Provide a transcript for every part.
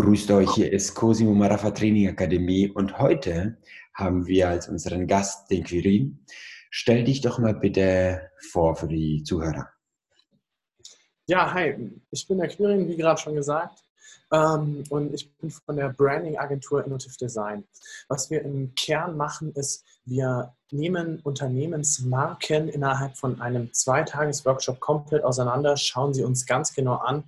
Grüßt euch, hier ist Cosimo Marafa Training Akademie und heute haben wir als unseren Gast den Quirin. Stell dich doch mal bitte vor für die Zuhörer. Ja, hi, ich bin der Quirin, wie gerade schon gesagt. Ähm, und ich bin von der Branding-Agentur Innovative Design. Was wir im Kern machen, ist, wir nehmen Unternehmensmarken innerhalb von einem Zweitages-Workshop komplett auseinander, schauen sie uns ganz genau an,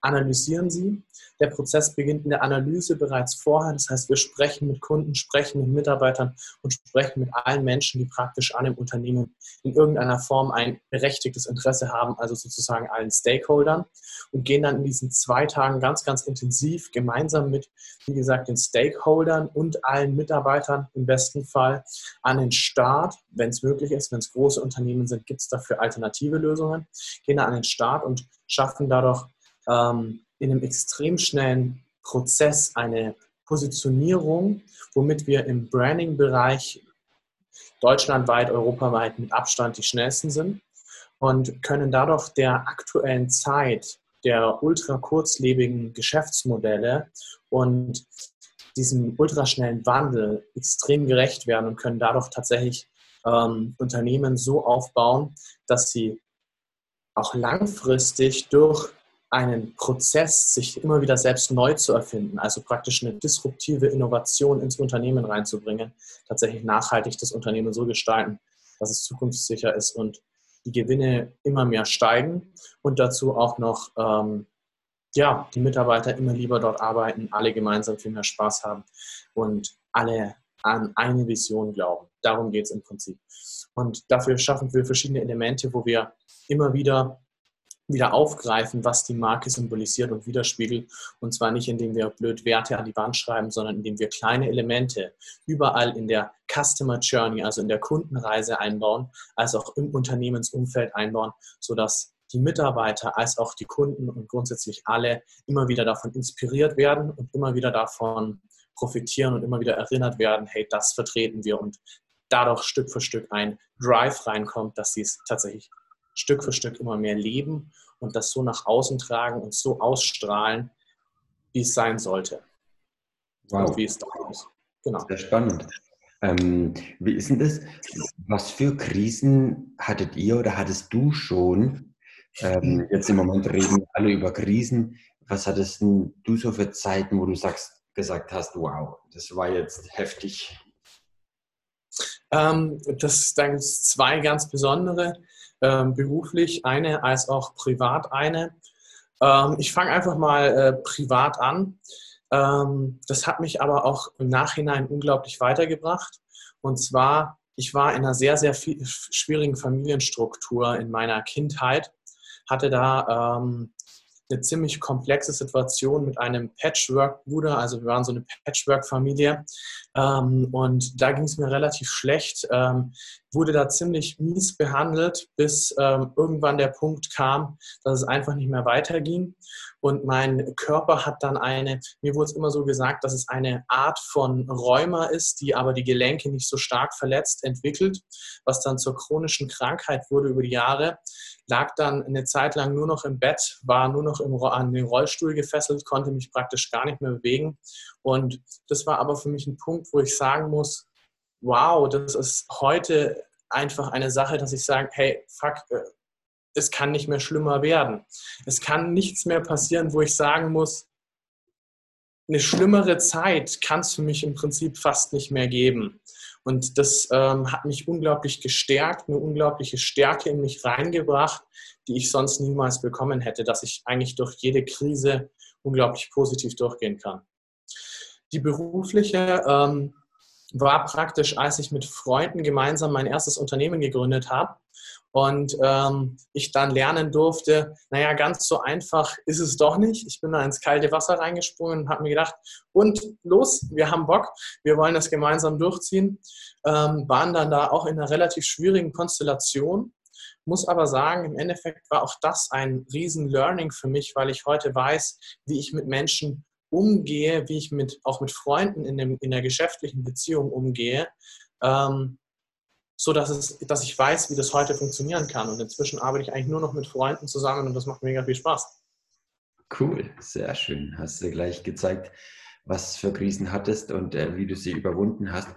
analysieren sie. Der Prozess beginnt in der Analyse bereits vorher. Das heißt, wir sprechen mit Kunden, sprechen mit Mitarbeitern und sprechen mit allen Menschen, die praktisch an dem Unternehmen in irgendeiner Form ein berechtigtes Interesse haben, also sozusagen allen Stakeholdern und gehen dann in diesen zwei Tagen ganz, ganz intensiv gemeinsam mit, wie gesagt, den Stakeholdern und allen Mitarbeitern im besten Fall an den Start, wenn es möglich ist, wenn es große Unternehmen sind, gibt es dafür alternative Lösungen, gehen dann an den Start und schaffen dadurch ähm, in einem extrem schnellen Prozess eine Positionierung, womit wir im Branding-Bereich deutschlandweit, europaweit mit Abstand die schnellsten sind und können dadurch der aktuellen Zeit der ultra kurzlebigen Geschäftsmodelle und diesem ultraschnellen Wandel extrem gerecht werden und können dadurch tatsächlich ähm, Unternehmen so aufbauen, dass sie auch langfristig durch einen Prozess, sich immer wieder selbst neu zu erfinden, also praktisch eine disruptive Innovation ins Unternehmen reinzubringen, tatsächlich nachhaltig das Unternehmen so gestalten, dass es zukunftssicher ist und die Gewinne immer mehr steigen und dazu auch noch ähm, ja, die Mitarbeiter immer lieber dort arbeiten, alle gemeinsam viel mehr Spaß haben und alle an eine Vision glauben. Darum geht es im Prinzip. Und dafür schaffen wir verschiedene Elemente, wo wir immer wieder wieder aufgreifen, was die Marke symbolisiert und widerspiegelt. Und zwar nicht, indem wir blöd Werte an die Wand schreiben, sondern indem wir kleine Elemente überall in der Customer Journey, also in der Kundenreise einbauen, als auch im Unternehmensumfeld einbauen, sodass die Mitarbeiter als auch die Kunden und grundsätzlich alle immer wieder davon inspiriert werden und immer wieder davon profitieren und immer wieder erinnert werden, hey, das vertreten wir und dadurch Stück für Stück ein Drive reinkommt, dass sie es tatsächlich Stück für Stück immer mehr leben und das so nach außen tragen und so ausstrahlen, wie es sein sollte. Wow. Und wie es da ist. Genau. Sehr spannend. Ähm, wie ist denn das? Was für Krisen hattet ihr oder hattest du schon? Ähm, jetzt im Moment reden alle über Krisen. Was hattest du so für Zeiten, wo du sagst, gesagt hast, wow, das war jetzt heftig? Ähm, das, da gibt es zwei ganz besondere beruflich eine als auch privat eine. Ähm, ich fange einfach mal äh, privat an. Ähm, das hat mich aber auch im Nachhinein unglaublich weitergebracht. Und zwar, ich war in einer sehr, sehr schwierigen Familienstruktur in meiner Kindheit, hatte da ähm, eine ziemlich komplexe Situation mit einem Patchwork-Bruder. Also wir waren so eine Patchwork-Familie ähm, und da ging es mir relativ schlecht. Ähm, wurde da ziemlich mies behandelt, bis ähm, irgendwann der Punkt kam, dass es einfach nicht mehr weiterging. Und mein Körper hat dann eine, mir wurde es immer so gesagt, dass es eine Art von Rheuma ist, die aber die Gelenke nicht so stark verletzt entwickelt, was dann zur chronischen Krankheit wurde über die Jahre. Lag dann eine Zeit lang nur noch im Bett, war nur noch im, an den Rollstuhl gefesselt, konnte mich praktisch gar nicht mehr bewegen. Und das war aber für mich ein Punkt, wo ich sagen muss, wow, das ist heute einfach eine Sache, dass ich sage, hey, fuck, äh, es kann nicht mehr schlimmer werden. Es kann nichts mehr passieren, wo ich sagen muss, eine schlimmere Zeit kann es für mich im Prinzip fast nicht mehr geben. Und das ähm, hat mich unglaublich gestärkt, eine unglaubliche Stärke in mich reingebracht, die ich sonst niemals bekommen hätte, dass ich eigentlich durch jede Krise unglaublich positiv durchgehen kann. Die berufliche ähm, war praktisch, als ich mit Freunden gemeinsam mein erstes Unternehmen gegründet habe und ähm, ich dann lernen durfte, naja, ganz so einfach ist es doch nicht. Ich bin da ins kalte Wasser reingesprungen und habe mir gedacht, und los, wir haben Bock, wir wollen das gemeinsam durchziehen. Ähm, waren dann da auch in einer relativ schwierigen Konstellation. Muss aber sagen, im Endeffekt war auch das ein riesen Learning für mich, weil ich heute weiß, wie ich mit Menschen umgehe, wie ich mit, auch mit Freunden in, dem, in der geschäftlichen Beziehung umgehe, ähm, so dass, es, dass ich weiß, wie das heute funktionieren kann. Und inzwischen arbeite ich eigentlich nur noch mit Freunden zusammen und das macht mega viel Spaß. Cool, sehr schön. Hast du gleich gezeigt, was für Krisen hattest und äh, wie du sie überwunden hast.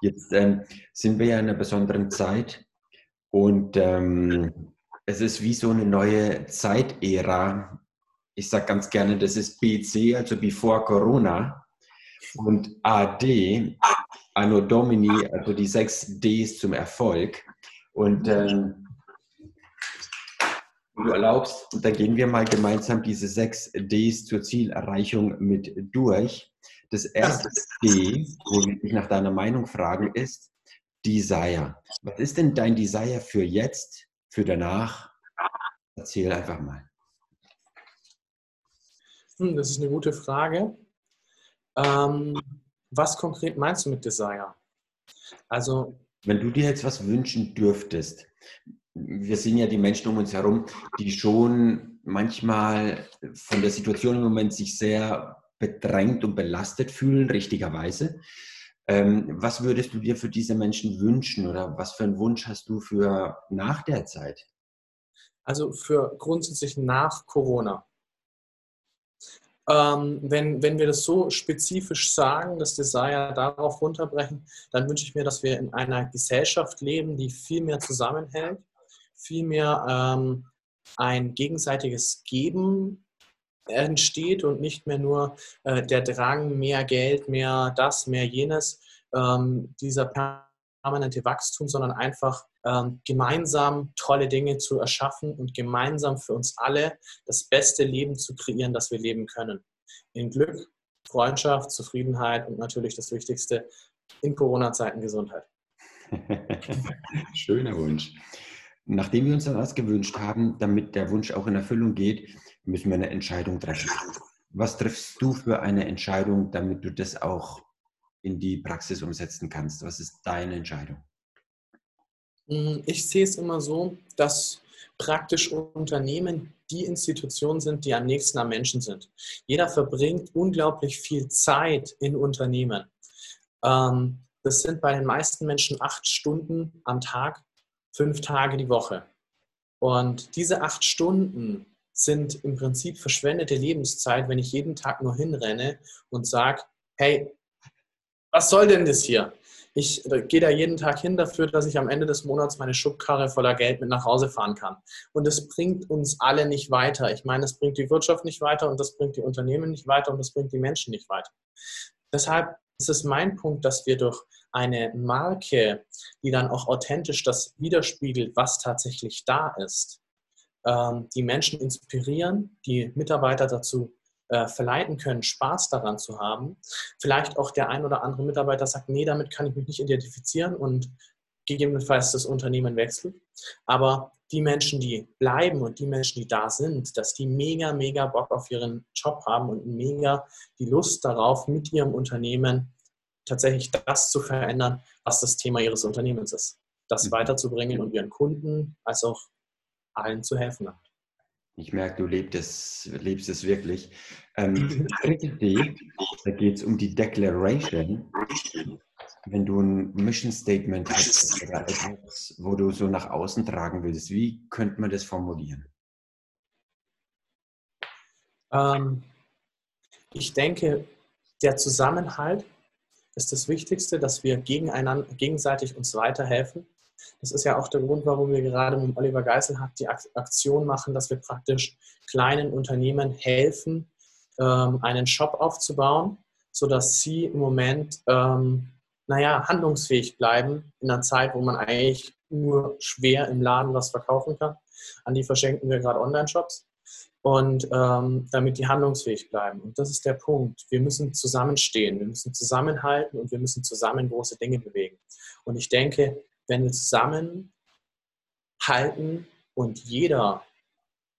Jetzt ähm, sind wir ja in einer besonderen Zeit und ähm, es ist wie so eine neue Zeitära. Ich sage ganz gerne, das ist BC, also before Corona. Und AD, Anno Domini, also die sechs Ds zum Erfolg. Und ähm, du erlaubst, dann gehen wir mal gemeinsam diese sechs Ds zur Zielerreichung mit durch. Das erste D, wo wir dich nach deiner Meinung fragen, ist Desire. Was ist denn dein Desire für jetzt, für danach? Erzähl einfach mal. Das ist eine gute Frage. Ähm, was konkret meinst du mit Desire? Also, wenn du dir jetzt was wünschen dürftest, wir sehen ja die Menschen um uns herum, die schon manchmal von der Situation im Moment sich sehr bedrängt und belastet fühlen, richtigerweise. Ähm, was würdest du dir für diese Menschen wünschen oder was für einen Wunsch hast du für nach der Zeit? Also für grundsätzlich nach Corona. Ähm, wenn, wenn wir das so spezifisch sagen, das Desire darauf runterbrechen, dann wünsche ich mir, dass wir in einer Gesellschaft leben, die viel mehr zusammenhält, viel mehr ähm, ein gegenseitiges Geben entsteht und nicht mehr nur äh, der Drang, mehr Geld, mehr das, mehr jenes, ähm, dieser permanente Wachstum, sondern einfach ähm, gemeinsam tolle Dinge zu erschaffen und gemeinsam für uns alle das beste Leben zu kreieren, das wir leben können. In Glück, Freundschaft, Zufriedenheit und natürlich das Wichtigste in Corona-Zeiten Gesundheit. Schöner Wunsch. Nachdem wir uns dann was gewünscht haben, damit der Wunsch auch in Erfüllung geht, müssen wir eine Entscheidung treffen. Was triffst du für eine Entscheidung, damit du das auch in die Praxis umsetzen kannst? Was ist deine Entscheidung? Mm, ich sehe es immer so, dass praktisch Unternehmen die Institutionen sind, die am nächsten am Menschen sind. Jeder verbringt unglaublich viel Zeit in Unternehmen. Ähm, das sind bei den meisten Menschen acht Stunden am Tag fünf Tage die Woche. Und diese acht Stunden sind im Prinzip verschwendete Lebenszeit, wenn ich jeden Tag nur hinrenne und sage, hey, was soll denn das hier? Ich gehe da jeden Tag hin dafür, dass ich am Ende des Monats meine Schubkarre voller Geld mit nach Hause fahren kann. Und das bringt uns alle nicht weiter. Ich meine, das bringt die Wirtschaft nicht weiter und das bringt die Unternehmen nicht weiter und das bringt die Menschen nicht weiter. Deshalb ist es mein Punkt, dass wir durch eine Marke, die dann auch authentisch das widerspiegelt, was tatsächlich da ist, ähm, die Menschen inspirieren, die Mitarbeiter dazu äh, verleiten können, Spaß daran zu haben. Vielleicht auch der ein oder andere Mitarbeiter sagt, nee, damit kann ich mich nicht identifizieren und gegebenenfalls das Unternehmen wechselt. Aber die Menschen, die bleiben und die Menschen, die da sind, dass die mega, mega Bock auf ihren Job haben und mega die Lust darauf, mit ihrem Unternehmen tatsächlich das zu verändern, was das Thema ihres Unternehmens ist. Das mhm. weiterzubringen und ihren Kunden als auch allen zu helfen. Ich merke, du lebst es, lebst es wirklich. Ähm, da geht es um die Declaration. Wenn du ein Mission Statement hast oder etwas, wo du so nach außen tragen willst, wie könnte man das formulieren? Ähm, ich denke, der Zusammenhalt ist das Wichtigste, dass wir gegeneinander, gegenseitig uns weiterhelfen. Das ist ja auch der Grund, warum wir gerade mit Oliver Geiselhardt die Aktion machen, dass wir praktisch kleinen Unternehmen helfen, ähm, einen Shop aufzubauen, sodass sie im Moment, ähm, naja, handlungsfähig bleiben in einer Zeit, wo man eigentlich nur schwer im Laden was verkaufen kann. An die verschenken wir gerade Online-Shops und ähm, damit die handlungsfähig bleiben. Und das ist der Punkt. Wir müssen zusammenstehen, wir müssen zusammenhalten und wir müssen zusammen große Dinge bewegen. Und ich denke, wenn wir zusammenhalten und jeder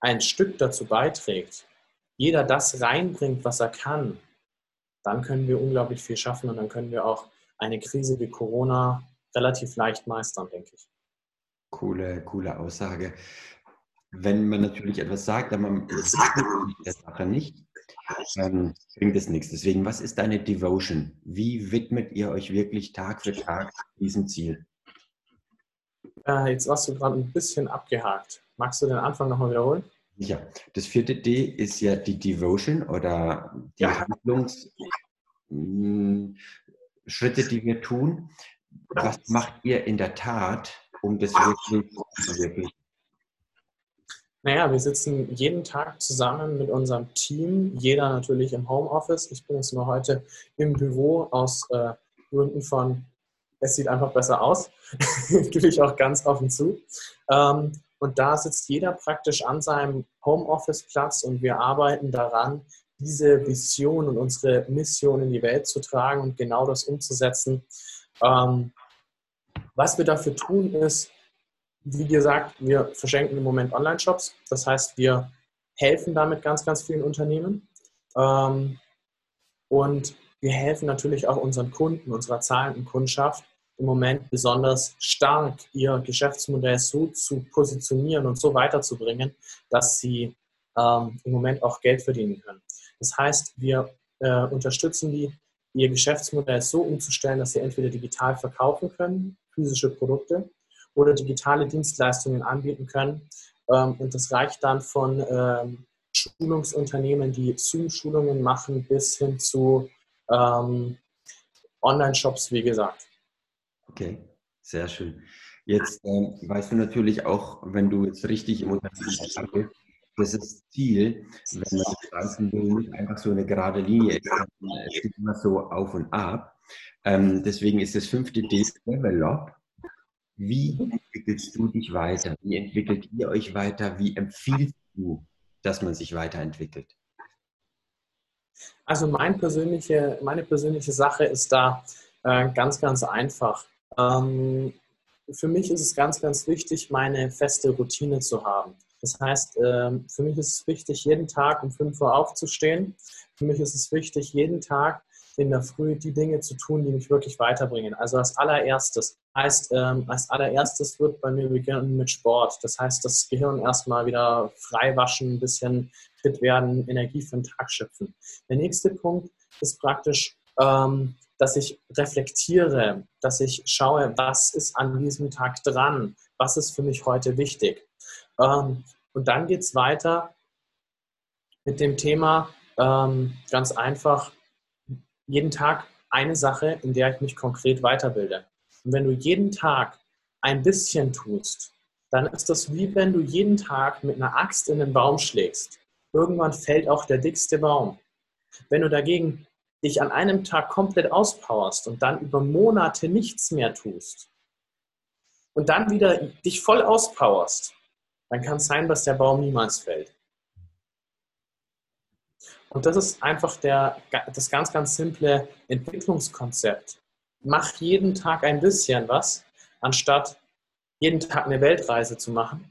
ein Stück dazu beiträgt, jeder das reinbringt, was er kann, dann können wir unglaublich viel schaffen und dann können wir auch eine Krise wie Corona relativ leicht meistern, denke ich. Coole, coole Aussage. Wenn man natürlich etwas sagt, aber man der Sache nicht, dann bringt es nichts. Deswegen, was ist deine Devotion? Wie widmet ihr euch wirklich Tag für Tag diesem Ziel? Äh, jetzt warst du gerade ein bisschen abgehakt. Magst du den Anfang nochmal wiederholen? Ja, das vierte D ist ja die Devotion oder die ja. Handlungsschritte, hm, die wir tun. Was macht ihr in der Tat, um das wirklich zu verwirklichen? Naja, wir sitzen jeden Tag zusammen mit unserem Team, jeder natürlich im Homeoffice. Ich bin jetzt nur heute im Büro aus äh, Gründen von, es sieht einfach besser aus, gebe ich auch ganz offen zu. Ähm, und da sitzt jeder praktisch an seinem Homeoffice-Platz und wir arbeiten daran, diese Vision und unsere Mission in die Welt zu tragen und genau das umzusetzen. Ähm, was wir dafür tun, ist, wie gesagt, wir verschenken im Moment Online-Shops. Das heißt, wir helfen damit ganz, ganz vielen Unternehmen. Ähm, und wir helfen natürlich auch unseren Kunden, unserer zahlenden Kundschaft, im Moment besonders stark ihr Geschäftsmodell so zu positionieren und so weiterzubringen, dass sie ähm, im Moment auch Geld verdienen können. Das heißt, wir äh, unterstützen die, ihr Geschäftsmodell so umzustellen, dass sie entweder digital verkaufen können, physische Produkte, oder digitale Dienstleistungen anbieten können. Ähm, und das reicht dann von ähm, Schulungsunternehmen, die Zoom-Schulungen machen, bis hin zu ähm, Online-Shops, wie gesagt. Okay, sehr schön. Jetzt ähm, weißt du natürlich auch, wenn du jetzt richtig im Unternehmen bist, das ist Ziel, wenn man das Ganze nicht einfach so eine gerade Linie ist, es geht immer so auf und ab. Ähm, deswegen ist das fünfte D Develop. Wie entwickelst du dich weiter? Wie entwickelt ihr euch weiter? Wie empfiehlst du, dass man sich weiterentwickelt? Also mein persönliche, meine persönliche Sache ist da äh, ganz, ganz einfach. Ähm, für mich ist es ganz, ganz wichtig, meine feste Routine zu haben. Das heißt, ähm, für mich ist es wichtig, jeden Tag um 5 Uhr aufzustehen. Für mich ist es wichtig, jeden Tag in der Früh die Dinge zu tun, die mich wirklich weiterbringen. Also als allererstes heißt, ähm, als allererstes wird bei mir beginnen mit Sport. Das heißt, das Gehirn erstmal wieder frei waschen, ein bisschen fit werden, Energie für den Tag schöpfen. Der nächste Punkt ist praktisch ähm, dass ich reflektiere, dass ich schaue, was ist an diesem Tag dran, was ist für mich heute wichtig. Ähm, und dann geht es weiter mit dem Thema ähm, ganz einfach, jeden Tag eine Sache, in der ich mich konkret weiterbilde. Und wenn du jeden Tag ein bisschen tust, dann ist das wie wenn du jeden Tag mit einer Axt in den Baum schlägst. Irgendwann fällt auch der dickste Baum. Wenn du dagegen dich an einem Tag komplett auspowerst und dann über Monate nichts mehr tust und dann wieder dich voll auspowerst, dann kann es sein, dass der Baum niemals fällt. Und das ist einfach der, das ganz, ganz simple Entwicklungskonzept. Mach jeden Tag ein bisschen was, anstatt jeden Tag eine Weltreise zu machen.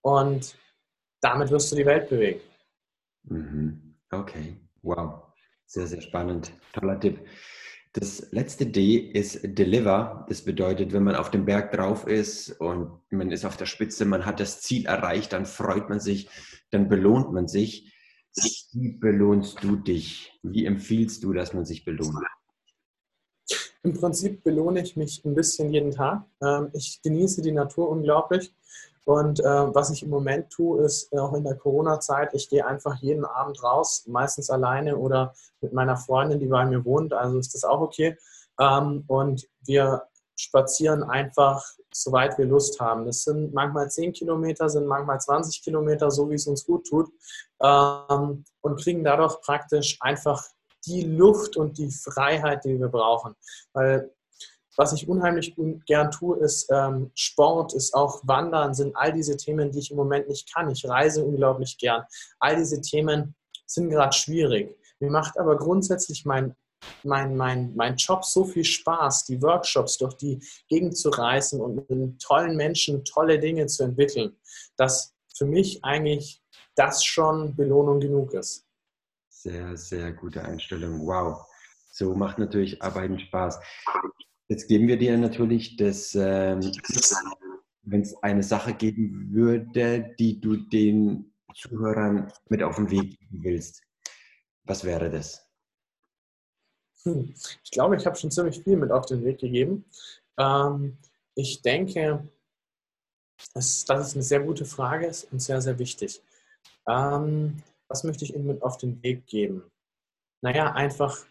Und damit wirst du die Welt bewegen. Mhm. Okay, wow. Sehr, sehr spannend. Toller Tipp. Das letzte D ist Deliver. Das bedeutet, wenn man auf dem Berg drauf ist und man ist auf der Spitze, man hat das Ziel erreicht, dann freut man sich, dann belohnt man sich. Wie belohnst du dich? Wie empfiehlst du, dass man sich belohnt? Im Prinzip belohne ich mich ein bisschen jeden Tag. Ähm, ich genieße die Natur unglaublich. Und äh, was ich im Moment tue, ist äh, auch in der Corona-Zeit, ich gehe einfach jeden Abend raus, meistens alleine oder mit meiner Freundin, die bei mir wohnt, also ist das auch okay. Ähm, und wir spazieren einfach, soweit wir Lust haben. Das sind manchmal 10 Kilometer, sind manchmal 20 Kilometer, so wie es uns gut tut. Ähm, und kriegen dadurch praktisch einfach die Luft und die Freiheit, die wir brauchen. Weil was ich unheimlich gern tue, ist ähm, Sport, ist auch Wandern, sind all diese Themen, die ich im Moment nicht kann. Ich reise unglaublich gern. All diese Themen sind gerade schwierig. Mir macht aber grundsätzlich mein, mein, mein, mein Job so viel Spaß, die Workshops durch die Gegend zu reisen und mit tollen Menschen tolle Dinge zu entwickeln, dass für mich eigentlich das schon Belohnung genug ist. Sehr, sehr gute Einstellung. Wow. So macht natürlich Arbeiten Spaß. Jetzt geben wir dir natürlich das, ähm, wenn es eine Sache geben würde, die du den Zuhörern mit auf den Weg geben willst. Was wäre das? Hm. Ich glaube, ich habe schon ziemlich viel mit auf den Weg gegeben. Ähm, ich denke, dass es eine sehr gute Frage ist und sehr, sehr wichtig. Ähm, was möchte ich Ihnen mit auf den Weg geben? Naja, einfach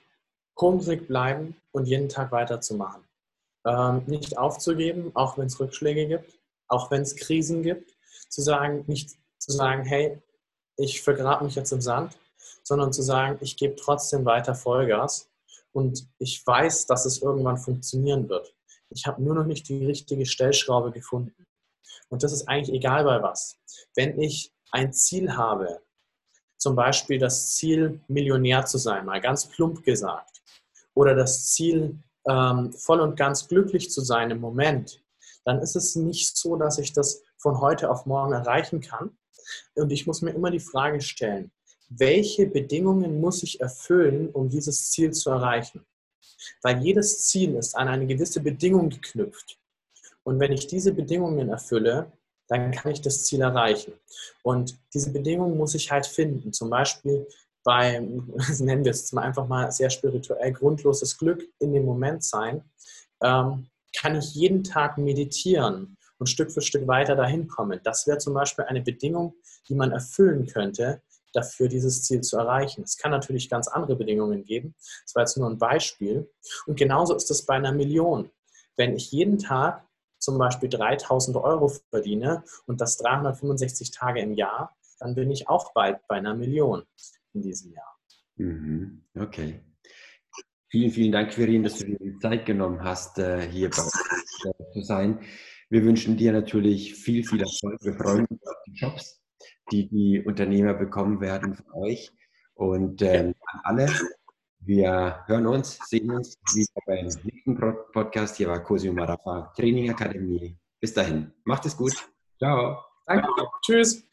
hungrig bleiben und jeden Tag weiterzumachen. Ähm, nicht aufzugeben, auch wenn es Rückschläge gibt, auch wenn es Krisen gibt, zu sagen, nicht zu sagen, hey, ich vergrabe mich jetzt im Sand, sondern zu sagen, ich gebe trotzdem weiter Vollgas und ich weiß, dass es irgendwann funktionieren wird. Ich habe nur noch nicht die richtige Stellschraube gefunden. Und das ist eigentlich egal bei was. Wenn ich ein Ziel habe, zum Beispiel das Ziel, Millionär zu sein, mal ganz plump gesagt, oder das Ziel, ähm, voll und ganz glücklich zu sein im Moment, dann ist es nicht so, dass ich das von heute auf morgen erreichen kann. Und ich muss mir immer die Frage stellen, welche Bedingungen muss ich erfüllen, um dieses Ziel zu erreichen? Weil jedes Ziel ist an eine gewisse Bedingung geknüpft. Und wenn ich diese Bedingungen erfülle, dann kann ich das Ziel erreichen. Und diese Bedingungen muss ich halt finden. Zum Beispiel bei, nennen wir es jetzt mal einfach mal sehr spirituell, grundloses Glück in dem Moment sein, ähm, kann ich jeden Tag meditieren und Stück für Stück weiter dahin kommen. Das wäre zum Beispiel eine Bedingung, die man erfüllen könnte, dafür dieses Ziel zu erreichen. Es kann natürlich ganz andere Bedingungen geben. Das war jetzt nur ein Beispiel. Und genauso ist es bei einer Million. Wenn ich jeden Tag zum Beispiel 3000 Euro verdiene und das 365 Tage im Jahr, dann bin ich auch bald bei einer Million in diesem Jahr. Mhm. Okay. Vielen, vielen Dank, Quirin, dass du dir die Zeit genommen hast, äh, hier bei uns äh, zu sein. Wir wünschen dir natürlich viel, viel Erfolg. Wir freuen uns auf die Jobs, die die Unternehmer bekommen werden von euch. Und ähm, an alle, wir hören uns, sehen uns wieder beim nächsten Podcast. Hier war Cosio Marafa Training Akademie. Bis dahin, macht es gut. Ciao. Danke. Tschüss.